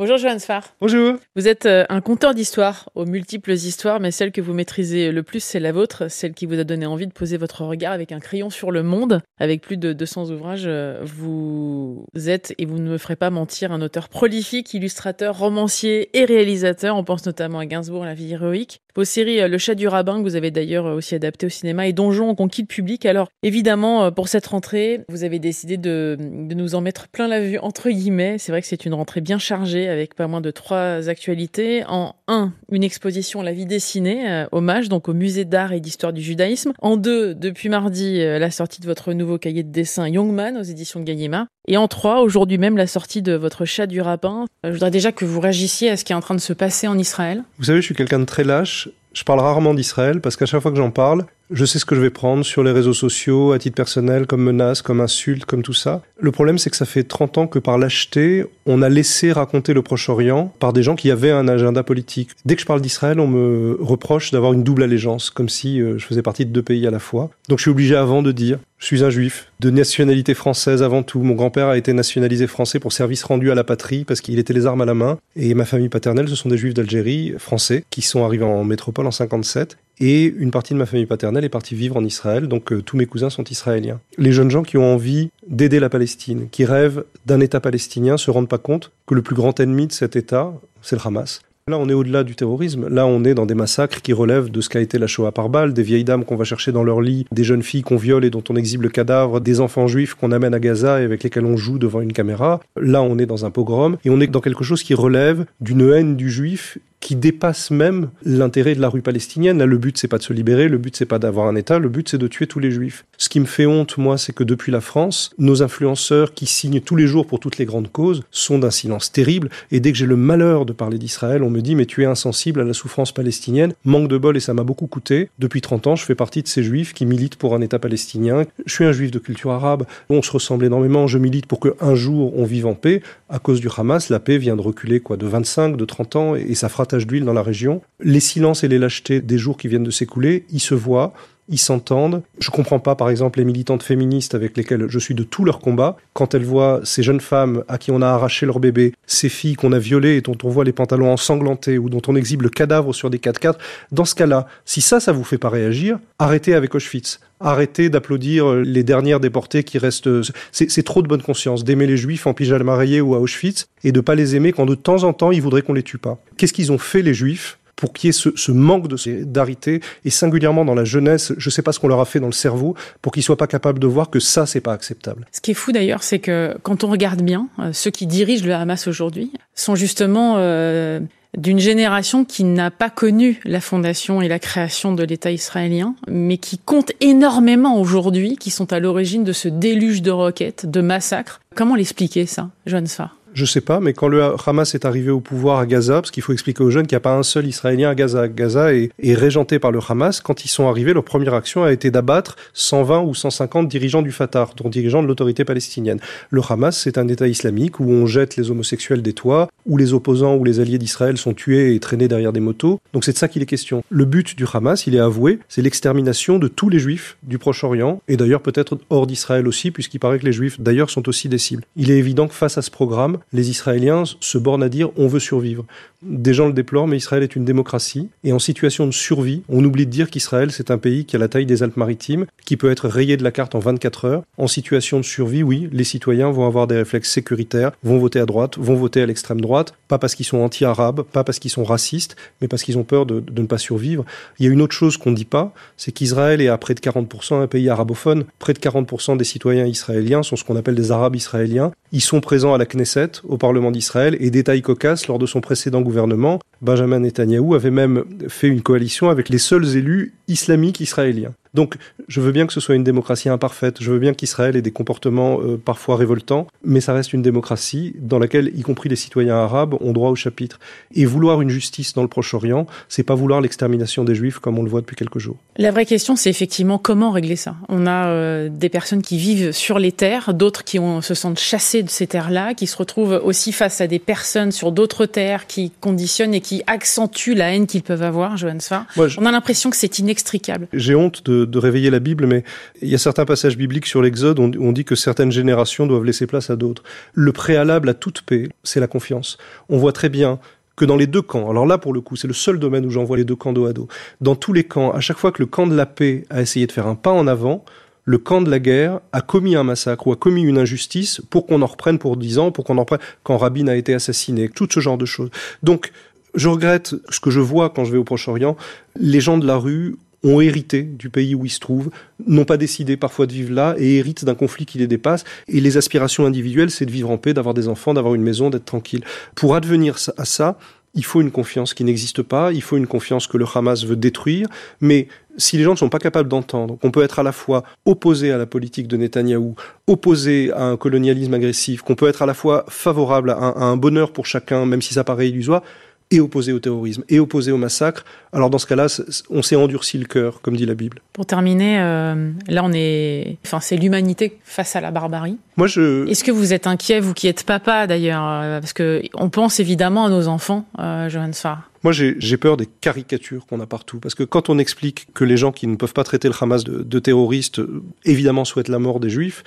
Bonjour Johan Sfar. Bonjour. Vous êtes euh, un conteur d'histoires, aux multiples histoires, mais celle que vous maîtrisez le plus, c'est la vôtre, celle qui vous a donné envie de poser votre regard avec un crayon sur le monde. Avec plus de 200 ouvrages, euh, vous êtes, et vous ne me ferez pas mentir, un auteur prolifique, illustrateur, romancier et réalisateur. On pense notamment à Gainsbourg, La vie héroïque. Vos séries euh, Le chat du rabbin, que vous avez d'ailleurs aussi adapté au cinéma, et Donjon ont conquis le public. Alors, évidemment, pour cette rentrée, vous avez décidé de, de nous en mettre plein la vue, entre guillemets. C'est vrai que c'est une rentrée bien chargée avec pas moins de trois actualités. En un, une exposition La vie dessinée, euh, hommage donc au musée d'art et d'histoire du judaïsme. En deux, depuis mardi, euh, la sortie de votre nouveau cahier de dessin Youngman aux éditions Gallimard. Et en trois, aujourd'hui même, la sortie de votre chat du rapin. Euh, je voudrais déjà que vous réagissiez à ce qui est en train de se passer en Israël. Vous savez, je suis quelqu'un de très lâche. Je parle rarement d'Israël parce qu'à chaque fois que j'en parle, je sais ce que je vais prendre sur les réseaux sociaux, à titre personnel, comme menace, comme insulte, comme tout ça. Le problème, c'est que ça fait 30 ans que par lâcheté, on a laissé raconter le Proche-Orient par des gens qui avaient un agenda politique. Dès que je parle d'Israël, on me reproche d'avoir une double allégeance, comme si euh, je faisais partie de deux pays à la fois. Donc je suis obligé avant de dire, je suis un juif, de nationalité française avant tout. Mon grand-père a été nationalisé français pour service rendu à la patrie parce qu'il était les armes à la main. Et ma famille paternelle, ce sont des juifs d'Algérie, français, qui sont arrivés en métropole en 57 et une partie de ma famille paternelle est partie vivre en Israël, donc euh, tous mes cousins sont israéliens. Les jeunes gens qui ont envie d'aider la Palestine, qui rêvent d'un État palestinien, se rendent pas compte que le plus grand ennemi de cet État, c'est le Hamas. Là, on est au-delà du terrorisme. Là, on est dans des massacres qui relèvent de ce qu'a été la Shoah par balle, des vieilles dames qu'on va chercher dans leur lit, des jeunes filles qu'on viole et dont on exhibe le cadavre, des enfants juifs qu'on amène à Gaza et avec lesquels on joue devant une caméra. Là, on est dans un pogrom et on est dans quelque chose qui relève d'une haine du juif qui dépasse même l'intérêt de la rue palestinienne. Là, le but, c'est pas de se libérer, le but, c'est pas d'avoir un État, le but, c'est de tuer tous les juifs. Ce qui me fait honte, moi, c'est que depuis la France, nos influenceurs qui signent tous les jours pour toutes les grandes causes sont d'un silence terrible. Et dès que j'ai le malheur de parler d'Israël, on me dit, mais tu es insensible à la souffrance palestinienne. Manque de bol, et ça m'a beaucoup coûté. Depuis 30 ans, je fais partie de ces juifs qui militent pour un État palestinien. Je suis un juif de culture arabe. On se ressemble énormément. Je milite pour qu'un jour, on vive en paix. À cause du Hamas, la paix vient de reculer, quoi, de 25, de 30 ans, et ça fera d'huile dans la région. Les silences et les lâchetés des jours qui viennent de s'écouler, ils se voient, ils s'entendent. Je comprends pas, par exemple, les militantes féministes avec lesquelles je suis de tout leur combat, quand elles voient ces jeunes femmes à qui on a arraché leur bébé, ces filles qu'on a violées et dont on voit les pantalons ensanglantés ou dont on exhibe le cadavre sur des 4x4. Dans ce cas-là, si ça, ça vous fait pas réagir, arrêtez avec Auschwitz. Arrêtez d'applaudir les dernières déportées qui restent. C'est trop de bonne conscience d'aimer les juifs en pyjama rayé ou à Auschwitz et de pas les aimer quand de temps en temps ils voudraient qu'on les tue pas. Qu'est-ce qu'ils ont fait les juifs? Pour qu'il y ait ce, ce manque de solidarité et singulièrement dans la jeunesse, je sais pas ce qu'on leur a fait dans le cerveau pour qu'ils soient pas capables de voir que ça c'est pas acceptable. Ce qui est fou d'ailleurs, c'est que quand on regarde bien, euh, ceux qui dirigent le Hamas aujourd'hui sont justement euh, d'une génération qui n'a pas connu la fondation et la création de l'État israélien, mais qui compte énormément aujourd'hui, qui sont à l'origine de ce déluge de roquettes, de massacres. Comment l'expliquer ça, Johan Sfar je sais pas, mais quand le Hamas est arrivé au pouvoir à Gaza, parce qu'il faut expliquer aux jeunes qu'il n'y a pas un seul Israélien à Gaza. Gaza est, est, régenté par le Hamas. Quand ils sont arrivés, leur première action a été d'abattre 120 ou 150 dirigeants du Fatah, dont dirigeants de l'autorité palestinienne. Le Hamas, c'est un État islamique où on jette les homosexuels des toits, où les opposants ou les alliés d'Israël sont tués et traînés derrière des motos. Donc c'est de ça qu'il est question. Le but du Hamas, il est avoué, c'est l'extermination de tous les juifs du Proche-Orient, et d'ailleurs peut-être hors d'Israël aussi, puisqu'il paraît que les juifs d'ailleurs sont aussi des cibles. Il est évident que face à ce programme, les Israéliens se bornent à dire on veut survivre. Des gens le déplorent, mais Israël est une démocratie. Et en situation de survie, on oublie de dire qu'Israël, c'est un pays qui a la taille des Alpes-Maritimes, qui peut être rayé de la carte en 24 heures. En situation de survie, oui, les citoyens vont avoir des réflexes sécuritaires, vont voter à droite, vont voter à l'extrême droite, pas parce qu'ils sont anti-arabes, pas parce qu'ils sont racistes, mais parce qu'ils ont peur de, de, ne pas survivre. Il y a une autre chose qu'on ne dit pas, c'est qu'Israël est à près de 40% un pays arabophone. Près de 40% des citoyens israéliens sont ce qu'on appelle des arabes israéliens. Ils sont présents à la Knesset, au Parlement d'Israël, et détail cocasse, lors de son précédent gouvernement, Benjamin Netanyahou avait même fait une coalition avec les seuls élus islamiques israéliens. Donc, je veux bien que ce soit une démocratie imparfaite, je veux bien qu'Israël ait des comportements euh, parfois révoltants, mais ça reste une démocratie dans laquelle, y compris les citoyens arabes, ont droit au chapitre. Et vouloir une justice dans le Proche-Orient, c'est pas vouloir l'extermination des Juifs comme on le voit depuis quelques jours. La vraie question, c'est effectivement comment régler ça. On a euh, des personnes qui vivent sur les terres, d'autres qui ont, se sentent chassées de ces terres-là, qui se retrouvent aussi face à des personnes sur d'autres terres qui conditionnent et qui accentuent la haine qu'ils peuvent avoir, Johan Sfar. On a l'impression que c'est inextricable. J'ai honte de de, réveiller la Bible, mais il y a certains passages bibliques sur l'Exode où on dit que certaines générations doivent laisser place à d'autres. Le préalable à toute paix, c'est la confiance. On voit très bien que dans les deux camps, alors là pour le coup c'est le seul domaine où j'envoie les deux camps dos à dos, dans tous les camps, à chaque fois que le camp de la paix a essayé de faire un pas en avant, le camp de la guerre a commis un massacre ou a commis une injustice pour qu'on en reprenne pour dix ans, pour qu'on en reprenne quand Rabin a été assassiné, tout ce genre de choses. Donc, je regrette ce que je vois quand je vais au Proche-Orient. Les gens de la rue ont hérité du pays où ils se trouvent, n'ont pas décidé parfois de vivre là et héritent d'un conflit qui les dépasse. Et les aspirations individuelles, c'est de vivre en paix, d'avoir des enfants, d'avoir une maison, d'être tranquille. Pour advenir à ça, il faut une confiance qui n'existe pas, il faut une confiance que le Hamas veut détruire, mais si les gens ne sont pas capables d'entendre qu'on peut être à la fois opposé à la politique de Netanyahou, opposé à un colonialisme agressif, qu'on peut être à la fois favorable à un, bonheur pour chacun, même si ça paraît illusoire, et opposé au terrorisme, et opposé au massacre, alors dans ce cas-là, on s'est endurci le cœur, comme dit la Bible. Pour terminer, euh, là on est, enfin c'est l'humanité face à la barbarie. Moi je. Est-ce que vous êtes inquiet, vous qui êtes papa d'ailleurs, euh, parce que on pense évidemment à nos enfants, euh, Johan Sfar. Moi, j'ai peur des caricatures qu'on a partout. Parce que quand on explique que les gens qui ne peuvent pas traiter le Hamas de, terroristes, euh, évidemment, souhaitent la mort des juifs,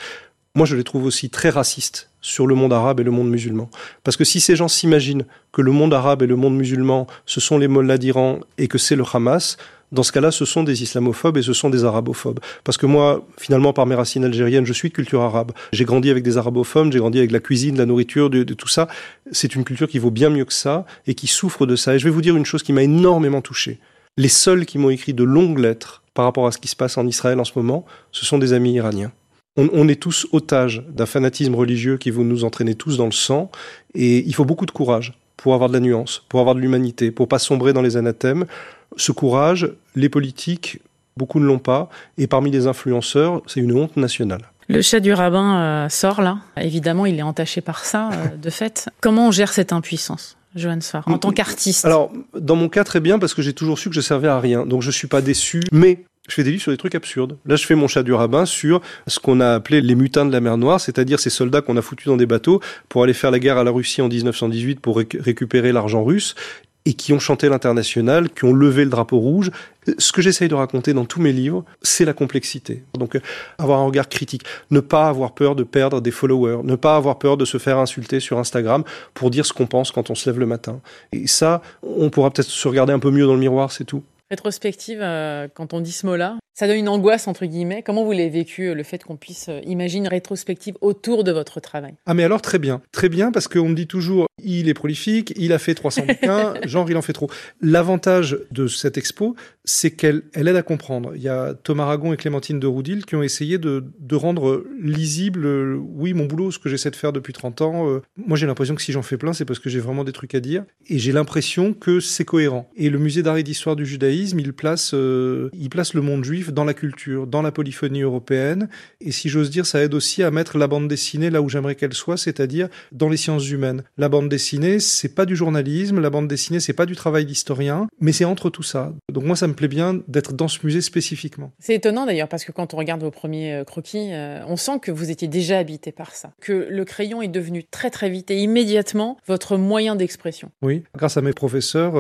moi, je les trouve aussi très racistes sur le monde arabe et le monde musulman. Parce que si ces gens s'imaginent que le monde arabe et le monde musulman, ce sont les mollahs d'Iran et que c'est le Hamas, dans ce cas-là, ce sont des islamophobes et ce sont des arabophobes. Parce que moi, finalement, par mes racines algériennes, je suis de culture arabe. J'ai grandi avec des arabophobes, j'ai grandi avec la cuisine, la nourriture, tout ça. C'est une culture qui vaut bien mieux que ça et qui souffre de ça. Et je vais vous dire une chose qui m'a énormément touché. Les seuls qui m'ont écrit de longues lettres par rapport à ce qui se passe en Israël en ce moment, ce sont des amis iraniens. On, on, est tous otages d'un fanatisme religieux qui vous nous entraîner tous dans le sang, et il faut beaucoup de courage pour avoir de la nuance, pour avoir de l'humanité, pour pas sombrer dans les anathèmes. Ce courage, les politiques, beaucoup ne l'ont pas, et parmi les influenceurs, c'est une honte nationale. Le chat du rabbin euh, sort là. Évidemment, il est entaché par ça, euh, de fait. Comment on gère cette impuissance Johan Sfar, en tant qu'artiste? Alors, dans mon cas, très bien, parce que j'ai toujours su que je servais à rien. Donc, je suis pas déçu. Mais je fais des livres sur des trucs absurdes. Là, je fais mon chat du rabbin sur ce qu'on a appelé les mutins de la mer Noire, c'est-à-dire ces soldats qu'on a foutus dans des bateaux pour aller faire la guerre à la Russie en 1918 pour récupérer l'argent russe et qui ont chanté l'international, qui ont levé le drapeau rouge. Ce que j'essaye de raconter dans tous mes livres, c'est la complexité. Donc, avoir un regard critique, ne pas avoir peur de perdre des followers, ne pas avoir peur de se faire insulter sur Instagram pour dire ce qu'on pense quand on se lève le matin. Et ça, on pourra peut-être se regarder un peu mieux dans le miroir, c'est tout. Rétrospective, euh, quand on dit ce mot-là, ça donne une angoisse, entre guillemets. Comment vous l'avez vécu, euh, le fait qu'on puisse euh, imaginer une rétrospective autour de votre travail? Ah mais alors très bien. Très bien, parce qu'on me dit toujours, il est prolifique, il a fait 300 bouquins, genre il en fait trop. L'avantage de cette expo, c'est qu'elle elle aide à comprendre. Il y a Thomas Aragon et Clémentine de Roudil qui ont essayé de, de rendre lisible, oui, mon boulot, ce que j'essaie de faire depuis 30 ans. moi, j'ai l'impression que si j'en fais plein, c'est parce que j'ai vraiment des trucs à dire. Et j'ai l'impression que c'est cohérent. Et le musée d'art et d'histoire du judaïsme, il place, euh, il place le monde juif dans la culture, dans la polyphonie européenne. Et si j'ose dire, ça aide aussi à mettre la bande dessinée là où j'aimerais qu'elle soit, c'est-à-dire dans les sciences humaines. La bande dessinée, c'est pas du journalisme, la bande dessinée, c'est pas du travail d'historien, mais c'est entre tout ça. Donc moi, ça me plaît bien d'être dans ce musée spécifiquement. C'est étonnant d'ailleurs, parce que quand on regarde vos premiers euh, croquis, euh, on sent que vous étiez déjà habité par ça. Que le crayon est devenu très très vite et immédiatement votre moyen d'expression. Oui, grâce à mes professeurs,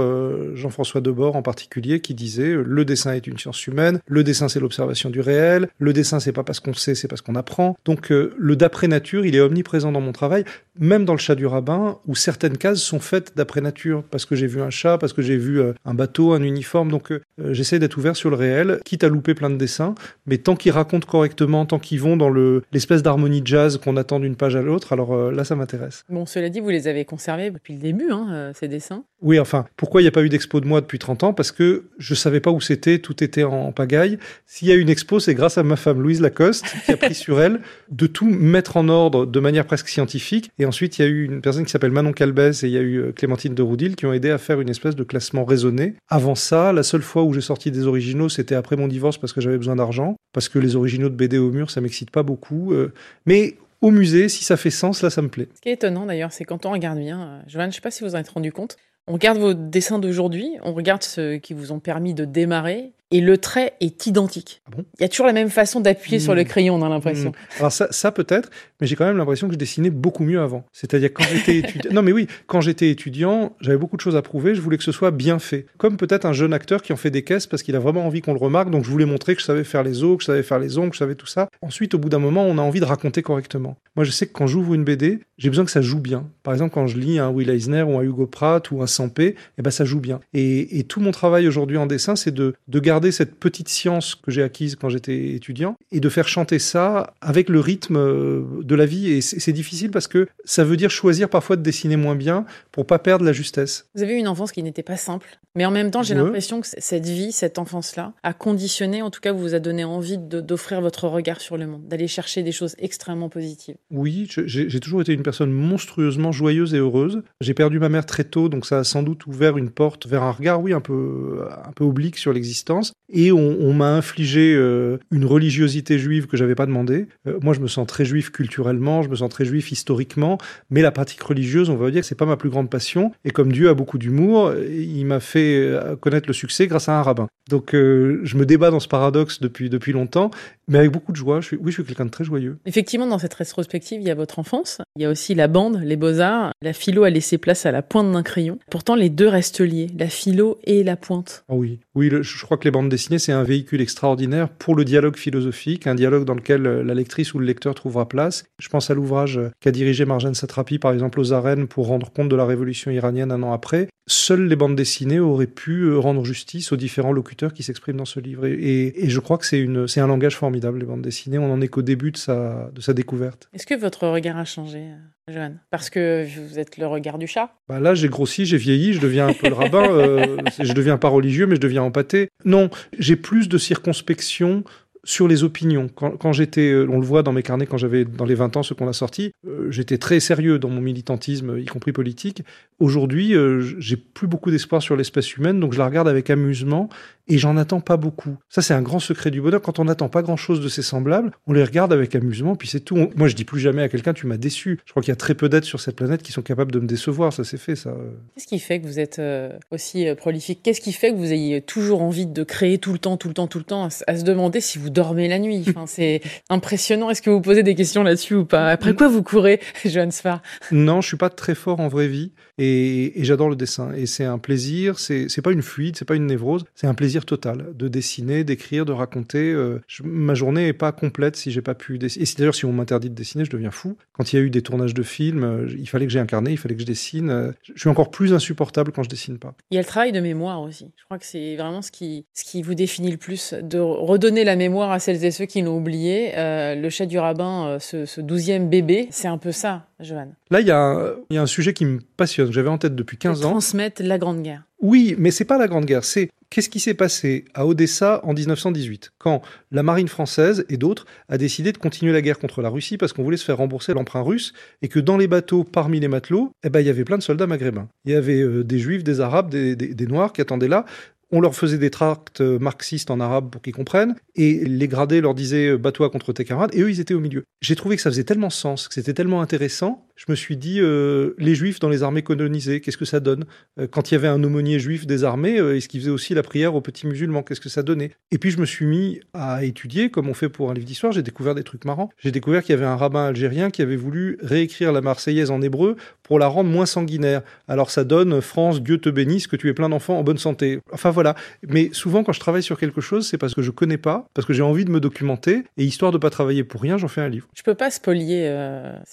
Jean-François Debord en particulier, qui disait euh, le dessin est une science humaine, le dessin c'est l'observation du réel, le dessin c'est pas parce qu'on sait, c'est parce qu'on apprend. Donc euh, le d'après nature, il est omniprésent dans mon travail, même dans le chat du rabbin où certaines cases sont faites d'après nature parce que j'ai vu un chat, parce que j'ai vu euh, un bateau, un uniforme. Donc j'essaie d'être ouvert sur le réel, quitte à louper plein de dessins, mais tant qu'ils racontent correctement, tant qu'ils vont dans le l'espèce d'harmonie jazz qu'on attend d'une page à l'autre, alors là ça m'intéresse. Bon, cela dit, vous les avez conservés depuis le début, hein, ces dessins. Oui, enfin, pourquoi il n'y a pas eu d'expo de moi depuis 30 ans? Parce que je savais pas où c'était, tout était en pagaille. S'il y a une expo, c'est grâce à ma femme Louise Lacoste qui a pris sur elle de tout mettre en ordre de manière presque scientifique. Et ensuite, il y a eu une personne qui s'appelle Manon Calbès et il y a eu euh, Clémentine de Roudil qui ont aidé à faire une espèce de classement raisonné. Avant ça, la seule fois où j'ai sorti des originaux, c'était après mon divorce parce que j'avais besoin d'argent. Parce que les originaux de BD au mur, ça m'excite pas beaucoup. Euh. mais au musée, si ça fait sens, là, ça me plaît. Ce qui est étonnant d'ailleurs, c'est quand on regarde bien, euh, Joanne, je ne sais pas si vous en êtes rendu compte, on regarde vos dessins d'aujourd'hui, on regarde ceux qui vous ont permis de démarrer. Et le trait est identique. Ah bon? Il y a toujours la même façon d'appuyer sur le Mmh. crayon, on a l'impression. Hmm. Alors ça, ça peut-être, mais j'ai quand même l'impression que je dessinais beaucoup mieux avant. C'est-à-dire quand j'étais étudiant. Non mais oui, quand j'étais étudiant, j'avais beaucoup de choses à prouver. Je voulais que ce soit bien fait. Comme peut-être un jeune acteur qui en fait des caisses parce qu'il a vraiment envie qu'on le remarque. Donc je voulais montrer que je savais faire les os, que je savais faire les ongles, que je savais tout ça. Ensuite, au bout d'un moment, on a envie de raconter correctement. Moi, je sais que quand j'ouvre une BD, j'ai besoin que ça joue bien. Par exemple, quand je lis un Will Eisner ou un Hugo Pratt ou un Sampé, eh ben ça joue bien. Et, et tout mon travail aujourd'hui en dessin, c'est de, de garder cette petite science que j'ai acquise quand j'étais étudiant et de faire chanter ça avec le rythme euh, de la vie. Et c'est difficile parce que ça veut dire choisir parfois de dessiner moins bien pour pas perdre la justesse. Vous avez eu une enfance qui n'était pas simple, mais en même temps, j'ai Ouais. l'impression que cette vie, cette enfance-là, a conditionné, en tout cas, vous a donné envie d'offrir votre regard sur le monde, d'aller chercher des choses extrêmement positives. Oui, j'ai toujours été une personne monstrueusement joyeuse et heureuse. J'ai perdu ma mère très tôt, donc ça a sans doute ouvert une porte vers un regard, oui, un peu, un peu oblique sur l'existence. Et on, on m'a infligé euh, une religiosité juive que j'avais pas demandé. Euh, moi, je me sens très juif culturellement, je me sens très juif historiquement, mais la pratique religieuse, on va dire que c'est pas ma plus grande passion. Et comme Dieu a beaucoup d'humour, il m'a fait euh, connaître le succès grâce à un rabbin. Donc, euh, je me débat dans ce paradoxe depuis depuis longtemps, mais avec beaucoup de joie. Je suis, oui, je suis quelqu'un de très joyeux. Effectivement, dans cette rétrospective, il y a votre enfance, il y a aussi la bande, les beaux-arts. La philo a laissé place à la pointe d'un crayon. Pourtant, les deux restent liés, la philo et la pointe. Ah oui, oui, le- je crois que les bandes dessinées, c'est un véhicule extraordinaire pour le dialogue philosophique, un dialogue dans lequel euh, la lectrice ou le lecteur trouvera place. Je pense à l'ouvrage euh, qu'a dirigé Marjane Satrapi, par exemple, aux arènes pour rendre compte de la révolution iranienne un an après. Seules les bandes dessinées auraient pu euh, rendre justice aux différents locuteurs qui s'expriment dans ce livre. Et, je crois que c'est un langage formidable, les bandes dessinées. On en est qu'au début de sa, découverte. Est-ce que votre regard a changé, Johan Parce que vous êtes le regard du chat. Bah là, j'ai grossi, j'ai vieilli, je deviens un peu le rabbin. euh, je deviens pas religieux, mais je deviens empâté. Non, j'ai plus de circonspection sur les opinions. Quand, quand j'étais, euh, on le voit dans mes carnets, quand j'avais dans les 20 ans ce qu'on a sorti, euh, j'étais très sérieux dans mon militantisme, y compris politique. Aujourd'hui, euh, j'ai plus beaucoup d'espoir sur l'espèce humaine, donc je la regarde avec amusement et j'en attends pas beaucoup. Ça, c'est un grand secret du bonheur. Quand on n'attend pas grand-chose de ses semblables, on les regarde avec amusement, puis c'est tout. On- Moi, je dis plus jamais à quelqu'un, tu m'as déçu. Je crois qu'il y a très peu d'êtres sur cette planète qui sont capables de me décevoir. Ça, c'est fait, ça. Qu'est-ce qui fait que vous êtes euh, aussi euh, prolifique? Qu'est-ce qui fait que vous ayez toujours envie de créer tout le temps, tout le temps, tout le temps, à, se demander si vous dormez la nuit? Enfin, C'est impressionnant. Est-ce que vous posez des questions là-dessus ou pas? Après quoi vous courez, Johan Sfar Non, je suis pas très fort en vraie vie et, et j'adore le dessin. Et c'est un plaisir, c'est pas une fuite, c'est pas une névrose, c'est un plaisir total de dessiner, d'écrire, de raconter. Euh, je- ma journée est pas complète si j'ai pas pu dessiner. Et si- d'ailleurs, si on m'interdit de dessiner, je deviens fou. Quand il y a eu des tournages de films, euh, il fallait que j'ai un carnet, il fallait que je dessine. Euh, Je suis encore plus insupportable quand je dessine pas. Il y a le travail de mémoire aussi. Je crois que c'est vraiment ce qui, ce qui vous définit le plus, de redonner la mémoire à celles et ceux qui l'ont oublié. Le chat du rabbin, ce, douzième bébé, c'est un peu ça, Johan. Là, il y, a un- il y a un sujet qui me passionne, j'avais en tête depuis 15 ans. Transmettre la Grande Guerre. Oui, mais c'est pas la Grande Guerre, c'est qu'est-ce qui s'est passé à Odessa en 1918, quand la marine française et d'autres a décidé de continuer la guerre contre la Russie parce qu'on voulait se faire rembourser l'emprunt russe et que dans les bateaux, parmi les matelots, eh ben, il y avait plein de soldats maghrébins. Il y avait euh, des juifs, des arabes, des, des- des noirs qui attendaient là. On leur faisait des tracts euh, marxistes en arabe pour qu'ils comprennent, et les gradés leur disaient euh, bats-toi contre tes camarades, et eux ils étaient au milieu. J'ai trouvé que ça faisait tellement sens, que c'était tellement intéressant. Je me suis dit, euh, les juifs dans les armées colonisées, qu'est-ce que ça donne? Euh, Quand il y avait un aumônier juif des armées, euh, est-ce qu'il faisait aussi la prière aux petits musulmans? Qu'est-ce que ça donnait? Et puis je me suis mis à étudier, comme on fait pour un livre d'histoire, j'ai découvert des trucs marrants. J'ai découvert qu'il y avait un rabbin algérien qui avait voulu réécrire la Marseillaise en hébreu pour la rendre moins sanguinaire. Alors ça donne France, Dieu te bénisse, que tu aies plein d'enfants en bonne santé. Enfin voilà. Mais souvent quand je travaille sur quelque chose, c'est parce que je connais pas, parce que j'ai envie de me documenter, et histoire de pas travailler pour rien, j'en fais un livre. Je peux pas spolier,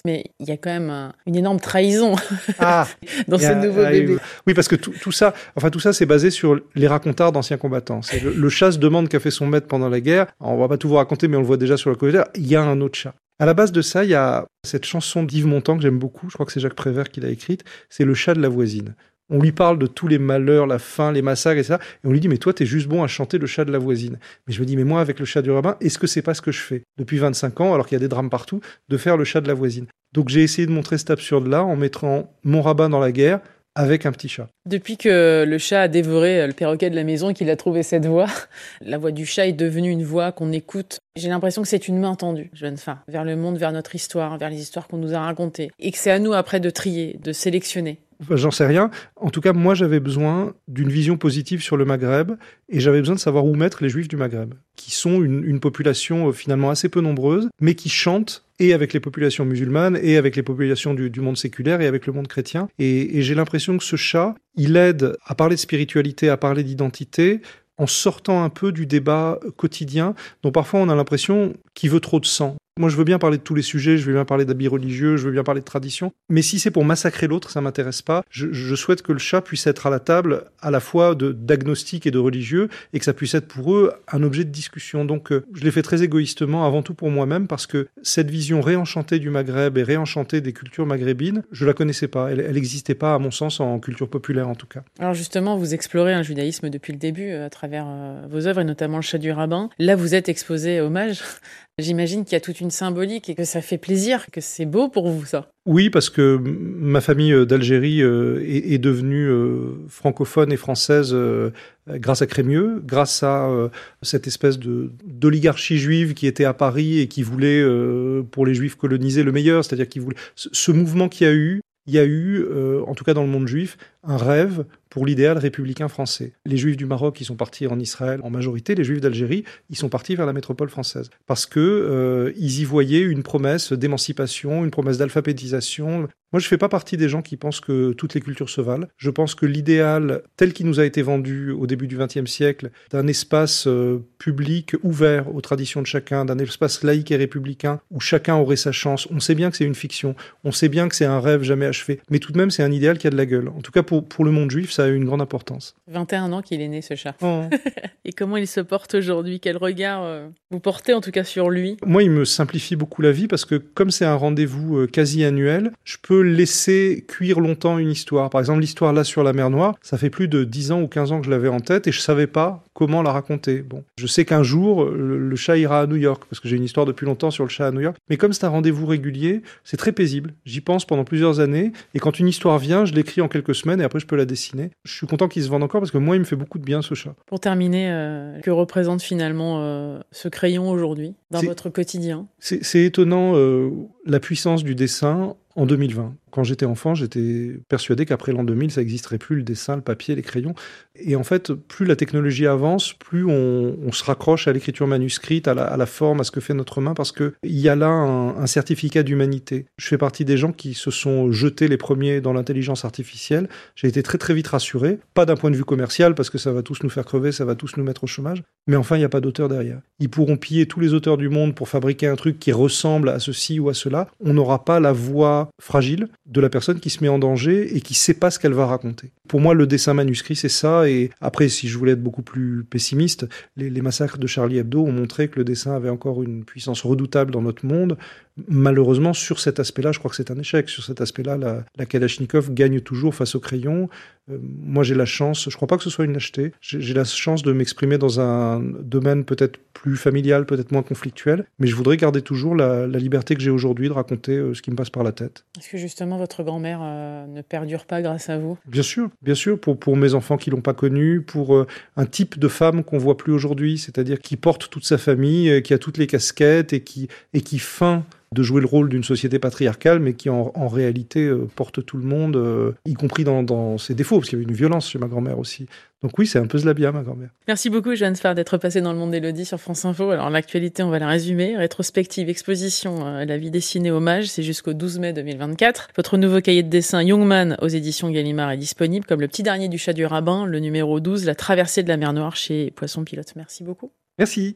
mais il y a quand même un- une énorme trahison Ah dans ce nouveau ah, bébé. Oui, parce que tout, tout ça, enfin tout ça, c'est basé sur les racontards d'anciens combattants. C'est le, le chat se demande qu'a fait son maître pendant la guerre. Alors, on va pas tout vous raconter, mais on le voit déjà sur la couverture. Il y a un autre chat. À la base de ça, il y a cette chanson d'Yves Montand que j'aime beaucoup. Je crois que c'est Jacques Prévert qui l'a écrite. C'est le chat de la voisine. On lui parle de tous les malheurs, la faim, les massacres et ça. Et on lui dit, mais toi, t'es juste bon à chanter le chat de la voisine. Mais je me dis, mais moi, avec le chat du rabbin, est-ce que c'est pas ce que je fais depuis 25 ans, alors qu'il y a des drames partout, de faire le chat de la voisine? Donc j'ai essayé de montrer cet absurde-là en mettant mon rabbin dans la guerre avec un petit chat. Depuis que le chat a dévoré euh, le perroquet de la maison et qu'il a trouvé cette voix, la voix du chat est devenue une voix qu'on écoute. J'ai l'impression que c'est une main tendue, jeune femme, vers le monde, vers notre histoire, vers les histoires qu'on nous a racontées. Et que c'est à nous après de trier, de sélectionner. J'en sais rien. En tout cas, moi, j'avais besoin d'une vision positive sur le Maghreb et j'avais besoin de savoir où mettre les Juifs du Maghreb, qui sont une, population euh, finalement assez peu nombreuse, mais qui chantent et avec les populations musulmanes, et avec les populations du, monde séculaire, et avec le monde chrétien. Et, j'ai l'impression que ce chat, il aide à parler de spiritualité, à parler d'identité, en sortant un peu du débat quotidien, dont parfois on a l'impression qu'il veut trop de sang. Moi, je veux bien parler de tous les sujets, je veux bien parler d'habits religieux, je veux bien parler de tradition, mais si c'est pour massacrer l'autre, ça m'intéresse pas. Je, souhaite que le chat puisse être à la table à la fois d'agnostique et de religieux, et que ça puisse être pour eux un objet de discussion. Donc, euh, je l'ai fait très égoïstement, avant tout pour moi-même, parce que cette vision réenchantée du Maghreb et réenchantée des cultures maghrébines, je la connaissais pas. Elle n'existait pas, à mon sens, en culture populaire en tout cas. Alors justement, vous explorez un judaïsme depuis le début euh, à travers euh, vos œuvres, et notamment le chat du rabbin. Là, vous êtes exposé hommage J'imagine qu'il y a toute une symbolique et que ça fait plaisir, que c'est beau pour vous ça. Oui, parce que ma famille euh, d'Algérie euh, est, devenue euh, francophone et française grâce à Crémieux, grâce à cette espèce d'oligarchie juive qui était à Paris et qui voulait pour les juifs coloniser le meilleur, c'est-à-dire qui voulait ce mouvement qui a eu il y a eu, en tout cas dans le monde juif, un rêve pour l'idéal républicain français. Les juifs du Maroc, ils sont partis en Israël en majorité, les juifs d'Algérie, ils sont partis vers la métropole française parce que euh, ils y voyaient une promesse d'émancipation, une promesse d'alphabétisation. Moi, je fais pas partie des gens qui pensent que toutes les cultures se valent. Je pense que l'idéal tel qu'il nous a été vendu au début du XXe siècle, d'un espace euh, public ouvert aux traditions de chacun, d'un espace laïque et républicain où chacun aurait sa chance. On sait bien que c'est une fiction, on sait bien que c'est un rêve jamais achevé, mais tout de même, c'est un idéal qui a de la gueule. En tout cas, pour, pour le monde juif, ça a eu une grande importance. 21 ans qu'il est né, ce chat. Oh. Et comment il se porte aujourd'hui? Quel regard euh, vous portez en tout cas sur lui? Moi, il me simplifie beaucoup la vie parce que comme c'est un rendez-vous euh, quasi annuel, je peux laisser cuire longtemps une histoire. Par exemple, l'histoire là sur la mer Noire, ça fait plus de 10 ans ou 15 ans que je l'avais en tête et je savais pas comment la raconter. Bon, je sais qu'un jour, le, chat ira à New York parce que j'ai une histoire depuis longtemps sur le chat à New York. Mais comme c'est un rendez-vous régulier, c'est très paisible. J'y pense pendant plusieurs années et quand une histoire vient, je l'écris en quelques semaines et après je peux la dessiner. Je suis content qu'il se vende encore parce que moi, il me fait beaucoup de bien ce chat. Pour terminer, euh, que représente finalement euh, ce crayon aujourd'hui dans votre quotidien? C'est étonnant euh, la puissance du dessin en 2020. Quand j'étais enfant, j'étais persuadé qu'après l'an 2000, ça n'existerait plus le dessin, le papier, les crayons. Et en fait, plus la technologie avance, plus on, se raccroche à l'écriture manuscrite, à la, forme, à ce que fait notre main, parce qu'il y a là un, certificat d'humanité. Je fais partie des gens qui se sont jetés les premiers dans l'intelligence artificielle. J'ai été très très vite rassuré, pas d'un point de vue commercial, parce que ça va tous nous faire crever, ça va tous nous mettre au chômage, mais enfin, il n'y a pas d'auteur derrière. Ils pourront piller tous les auteurs du monde pour fabriquer un truc qui ressemble à ceci ou à cela. On n'aura pas la voix fragile de la personne qui se met en danger et qui sait pas ce qu'elle va raconter. Pour moi, le dessin manuscrit, c'est ça. Et après, si je voulais être beaucoup plus pessimiste, les, massacres de Charlie Hebdo ont montré que le dessin avait encore une puissance redoutable dans notre monde. Malheureusement, sur cet aspect-là, je crois que c'est un échec. Sur cet aspect-là, la, la, Kalachnikov gagne toujours face au crayon. Euh, moi, j'ai la chance, je crois pas que ce soit une lâcheté, j'ai la chance de m'exprimer dans un domaine peut-être plus familial, peut-être moins conflictuel, mais je voudrais garder toujours la, liberté que j'ai aujourd'hui de raconter euh, ce qui me passe par la tête. Est-ce que justement votre grand-mère euh, ne perdure pas grâce à vous? Bien sûr, bien sûr, pour, pour mes enfants qui l'ont pas connue, pour un type de femme qu'on voit plus aujourd'hui, c'est-à-dire qui porte toute sa famille, qui a toutes les casquettes et qui, et qui feint de jouer le rôle d'une société patriarcale, mais qui en, réalité euh, porte tout le monde, euh, y compris dans, ses défauts, parce qu'il y avait une violence chez ma grand-mère aussi. Donc oui, c'est un peu Zlabia, ma grand-mère. Merci beaucoup, Jeanne Sfar, d'être passée dans le monde d'Elodie sur France Info. Alors l'actualité, on va la résumer. Rétrospective, exposition, euh, la vie dessinée, hommage, c'est jusqu'au 12 mai 2024. Votre nouveau cahier de dessin Youngman aux éditions Gallimard est disponible, comme le petit dernier du chat du rabbin, le numéro 12, la traversée de la mer Noire chez Poisson Pilote. Merci beaucoup. Merci.